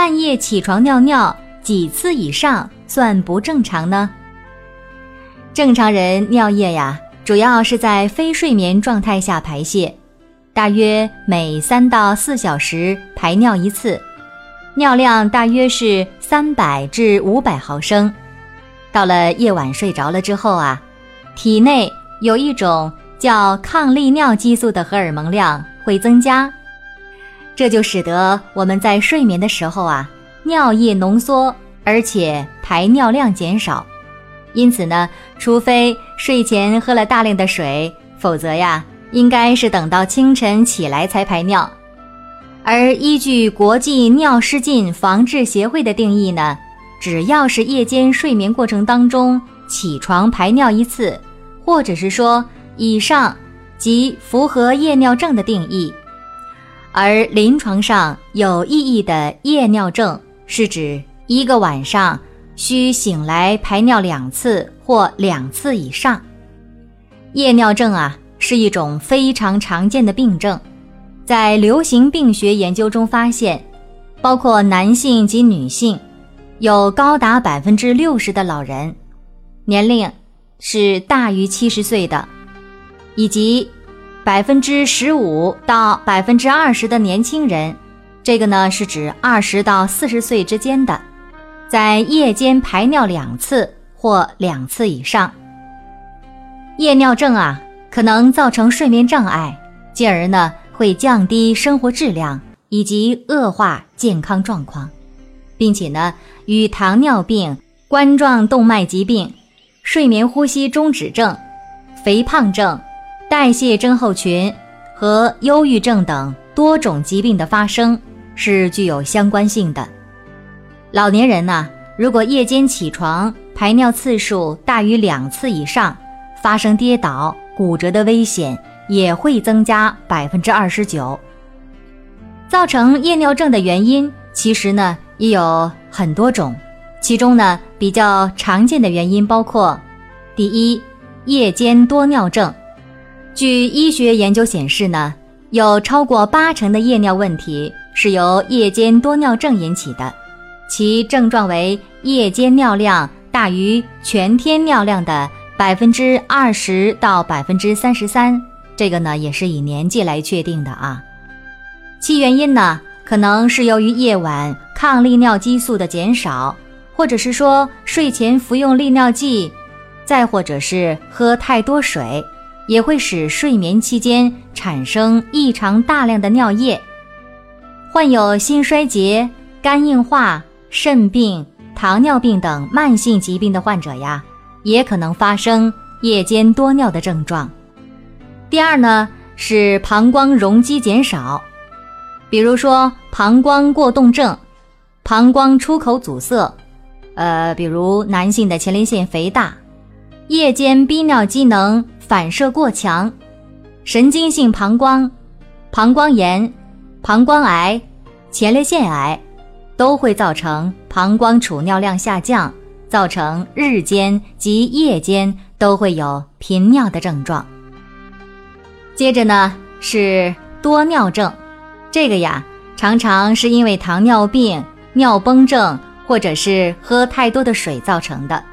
半夜起床尿尿几次以上算不正常呢？正常人尿液呀，主要是在非睡眠状态下排泄，大约每三到四小时排尿一次，尿量大约是三百至五百毫升。到了夜晚睡着了之后啊，体内有一种叫抗利尿激素的荷尔蒙量会增加。这就使得我们在睡眠的时候啊，尿液浓缩，而且排尿量减少。因此呢，除非睡前喝了大量的水，否则呀，应该是等到清晨起来才排尿。而依据国际尿失禁防治协会的定义呢，只要是夜间睡眠过程当中起床排尿一次，或者是说以上，即符合夜尿症的定义。而临床上有意义的夜尿症，是指一个晚上需醒来排尿两次或两次以上。夜尿症啊，是一种非常常见的病症，在流行病学研究中发现，包括男性及女性，有高达百分之六十的老人，年龄是大于七十岁的，以及。百分之十五到百分之二十的年轻人，这个呢是指二十到四十岁之间的，在夜间排尿两次或两次以上。夜尿症啊，可能造成睡眠障碍，进而呢会降低生活质量以及恶化健康状况，并且呢与糖尿病、冠状动脉疾病、睡眠呼吸中止症、肥胖症。代谢症候群和忧郁症等多种疾病的发生是具有相关性的。老年人呢，如果夜间起床排尿次数大于两次以上，发生跌倒、骨折的危险也会增加百分之二十九。造成夜尿症的原因其实呢也有很多种，其中呢比较常见的原因包括：第一，夜间多尿症。据医学研究显示呢，有超过八成的夜尿问题是由夜间多尿症引起的，其症状为夜间尿量大于全天尿量的百分之二十到百分之三十三。这个呢也是以年纪来确定的啊。其原因呢，可能是由于夜晚抗利尿激素的减少，或者是说睡前服用利尿剂，再或者是喝太多水。也会使睡眠期间产生异常大量的尿液。患有心衰竭、肝硬化、肾病、糖尿病等慢性疾病的患者呀，也可能发生夜间多尿的症状。第二呢，是膀胱容积减少，比如说膀胱过动症、膀胱出口阻塞，呃，比如男性的前列腺肥大，夜间逼尿机能。反射过强，神经性膀胱、膀胱炎、膀胱癌、前列腺癌，都会造成膀胱储尿量下降，造成日间及夜间都会有频尿的症状。接着呢是多尿症，这个呀常常是因为糖尿病、尿崩症或者是喝太多的水造成的。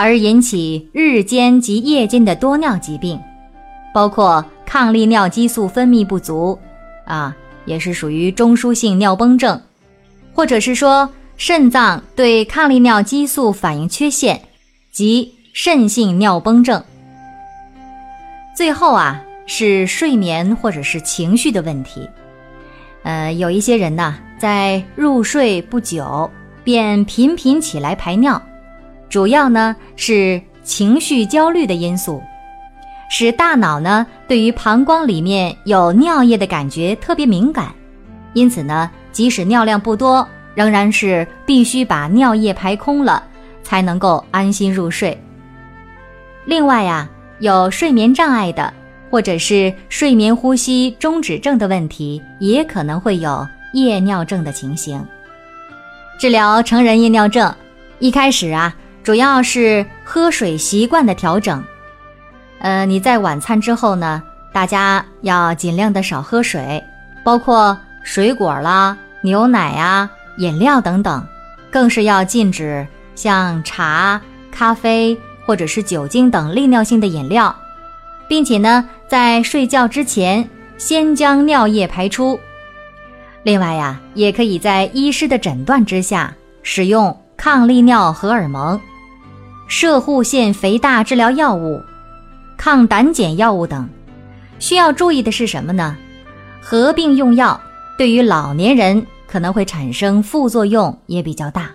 而引起日间及夜间的多尿疾病，包括抗利尿激素分泌不足，啊，也是属于中枢性尿崩症，或者是说肾脏对抗利尿激素反应缺陷及肾性尿崩症。最后啊，是睡眠或者是情绪的问题，呃，有一些人呢，在入睡不久便频频起来排尿。主要呢是情绪焦虑的因素，使大脑呢对于膀胱里面有尿液的感觉特别敏感，因此呢即使尿量不多，仍然是必须把尿液排空了，才能够安心入睡。另外呀，有睡眠障碍的，或者是睡眠呼吸中止症的问题，也可能会有夜尿症的情形。治疗成人夜尿症，一开始啊，主要是喝水习惯的调整。呃，你在晚餐之后呢，大家要尽量的少喝水，包括水果啦、牛奶啊、饮料等等，更是要禁止像茶、咖啡或者是酒精等利尿性的饮料，并且呢，在睡觉之前先将尿液排出。另外呀，也可以在医师的诊断之下使用抗利尿荷尔蒙、射护腺肥大治疗药物。抗胆碱药物等，需要注意的是什么呢？合并用药对于老年人可能会产生副作用也比较大，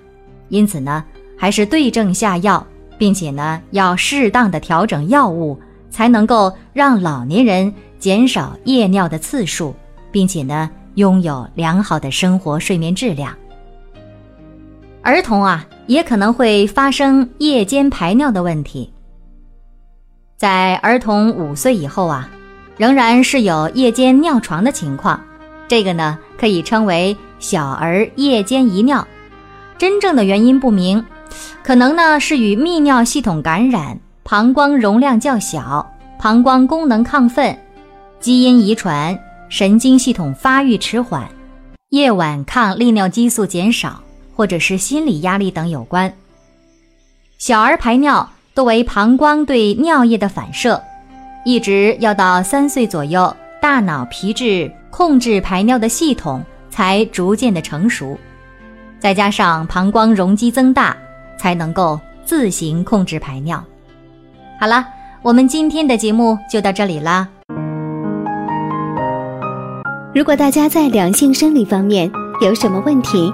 因此呢，还是对症下药，并且呢，要适当的调整药物，才能够让老年人减少夜尿的次数，并且呢，拥有良好的生活睡眠质量。儿童啊，也可能会发生夜间排尿的问题。在儿童五岁以后啊，仍然是有夜间尿床的情况，这个呢可以称为小儿夜间遗尿，真正的原因不明，可能呢是与泌尿系统感染、膀胱容量较小、膀胱功能亢奋、基因遗传、神经系统发育迟缓、夜晚抗利尿激素减少，或者是心理压力等有关。小儿排尿。多为膀胱对尿液的反射，一直要到三岁左右，大脑皮质控制排尿的系统才逐渐的成熟，再加上膀胱容积增大，才能够自行控制排尿。好了，我们今天的节目就到这里啦。如果大家在两性生理方面有什么问题，